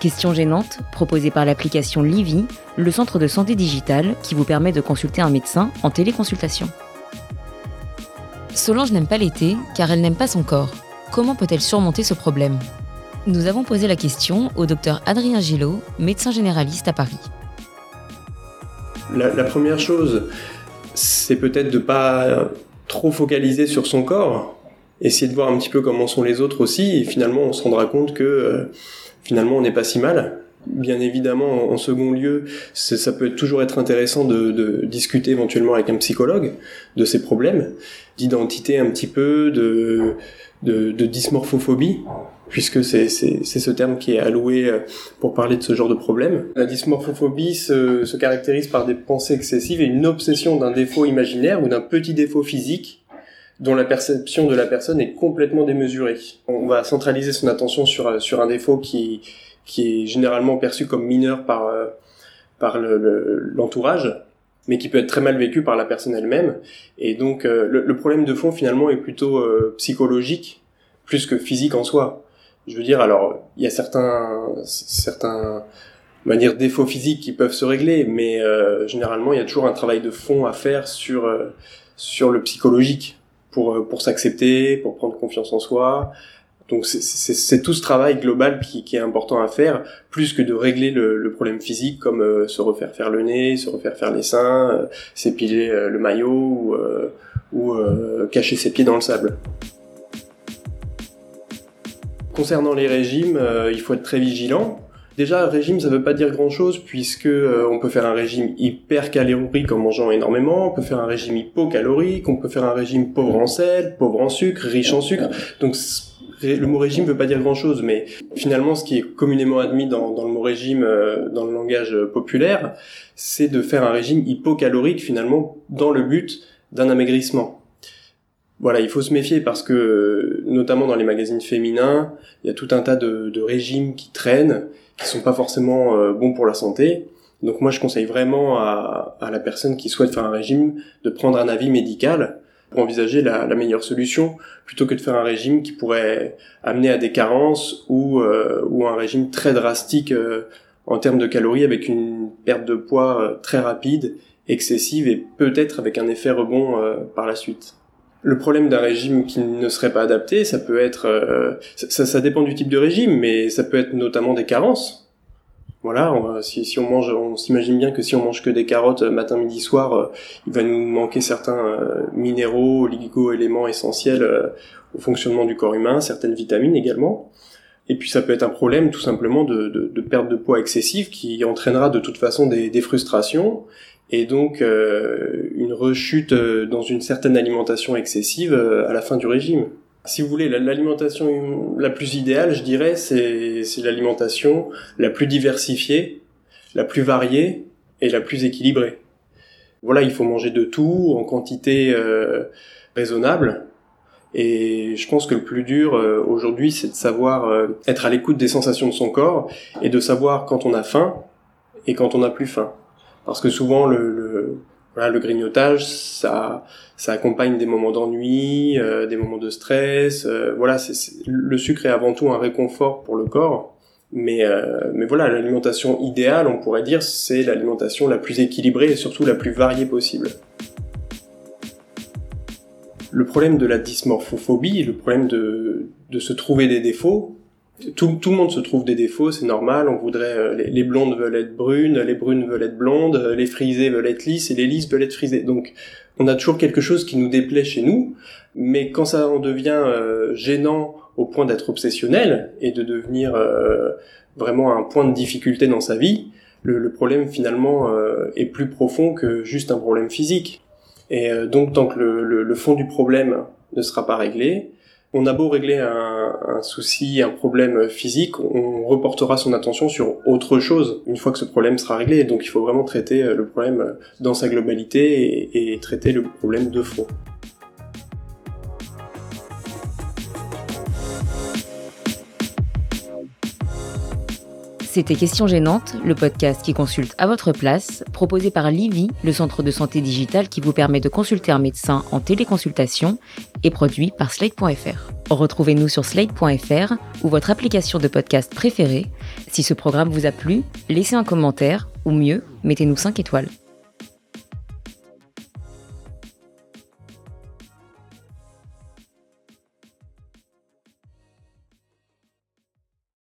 Questions gênantes, proposées par l'application Livy, le centre de santé digitale qui vous permet de consulter un médecin en téléconsultation. Solange n'aime pas l'été car elle n'aime pas son corps. Comment peut-elle surmonter ce problème? Nous avons posé la question au docteur Adrien Gillot, médecin généraliste à Paris. La, la première chose, c'est peut-être de pas trop focaliser sur son corps, essayer de voir un petit peu comment sont les autres aussi, et finalement on se rendra compte que euh, finalement on n'est pas si mal. Bien évidemment, en second lieu, ça peut toujours être intéressant de, de, discuter éventuellement avec un psychologue de ces problèmes, d'identité un petit peu, de, de, de dysmorphophobie, puisque c'est ce terme qui est alloué euh, pour parler de ce genre de problème. La dysmorphophobie se, se caractérise par des pensées excessives et une obsession d'un défaut imaginaire ou d'un petit défaut physique dont la perception de la personne est complètement démesurée. On va centraliser son attention sur, sur un défaut qui, qui est généralement perçu comme mineur par, euh, par l'entourage, le, mais qui peut être très mal vécu par la personne elle-même. Et donc euh, le, le, problème de fond finalement est plutôt euh, psychologique plus que physique en soi. Je veux dire, alors il y a certains certains dire défauts physiques qui peuvent se régler, mais euh, généralement il y a toujours un travail de fond à faire sur euh, sur le psychologique pour pour s'accepter, pour prendre confiance en soi. Donc c'est tout ce travail global qui, qui, est important à faire, plus que de régler le, le problème physique comme euh, se refaire faire le nez, se refaire faire les seins, euh, s'épiler euh, le maillot ou, ou cacher ses pieds dans le sable. Concernant les régimes, il faut être très vigilant. Déjà, régime, ça veut pas dire grand-chose puisque euh, on peut faire un régime hyper calorique en mangeant énormément, on peut faire un régime hypocalorique, on peut faire un régime pauvre en sel, pauvre en sucre, riche en sucre. Donc le mot régime veut pas dire grand-chose, mais finalement, ce qui est communément admis dans, le mot régime, euh, dans le langage populaire, c'est de faire un régime hypocalorique finalement dans le but d'un amaigrissement. Voilà, il faut se méfier parce que, notamment dans les magazines féminins, il y a tout un tas de, de régimes qui traînent qui sont pas forcément euh, bons pour la santé. Donc moi je conseille vraiment à, à, la personne qui souhaite faire un régime de prendre un avis médical pour envisager la, la, meilleure solution plutôt que de faire un régime qui pourrait amener à des carences ou, euh, ou un régime très drastique euh, en termes de calories avec une perte de poids euh, très rapide, excessive et peut-être avec un effet rebond par la suite. Le problème d'un régime qui ne serait pas adapté, ça peut être, euh, ça, dépend du type de régime, mais ça peut être notamment des carences. Voilà, on, si, on mange, on s'imagine bien que si on mange que des carottes euh, matin, midi, soir, euh, il va nous manquer certains minéraux, oligo-éléments essentiels au fonctionnement du corps humain, certaines vitamines également. Et puis ça peut être un problème tout simplement de, perte de poids excessive qui entraînera de toute façon des frustrations et donc euh, une rechute euh, dans une certaine alimentation excessive euh, à la fin du régime. Si vous voulez, l'alimentation la plus idéale, je dirais, c'est l'alimentation la plus diversifiée, la plus variée et la plus équilibrée. Voilà, il faut manger de tout en quantité raisonnable. Et je pense que le plus dur aujourd'hui, c'est de savoir être à l'écoute des sensations de son corps et de savoir quand on a faim et quand on n'a plus faim parce que souvent le, le, voilà, le grignotage, ça, ça accompagne des moments d'ennui, euh, des moments de stress. Euh, voilà, c'est, le sucre est avant tout un réconfort pour le corps. Mais, euh, mais voilà, l'alimentation idéale, on pourrait dire, c'est l'alimentation la plus équilibrée et surtout la plus variée possible. Le problème de la dysmorphophobie, le problème de, de se trouver des défauts, tout, tout, le monde se trouve des défauts, c'est normal. On voudrait euh, les, blondes veulent être brunes, les brunes veulent être blondes, euh, les frisées veulent être lisses et les lisses veulent être frisées. Donc, on a toujours quelque chose qui nous déplaît chez nous, mais quand ça en devient euh, gênant au point d'être obsessionnel et de devenir vraiment un point de difficulté dans sa vie, le, le problème finalement est plus profond que juste un problème physique. Et donc, tant que le, le, le fond du problème ne sera pas réglé, On a beau régler un, souci, un problème physique, on reportera son attention sur autre chose une fois que ce problème sera réglé. Donc il faut vraiment traiter le problème dans sa globalité et traiter le problème de fond. C'était Question Gênante, le podcast qui consulte à votre place, proposé par Livy, le centre de santé digital qui vous permet de consulter un médecin en téléconsultation, et produit par Slate.fr. Retrouvez-nous sur Slate.fr ou votre application de podcast préférée. Si ce programme vous a plu, laissez un commentaire, ou mieux, mettez-nous 5 étoiles.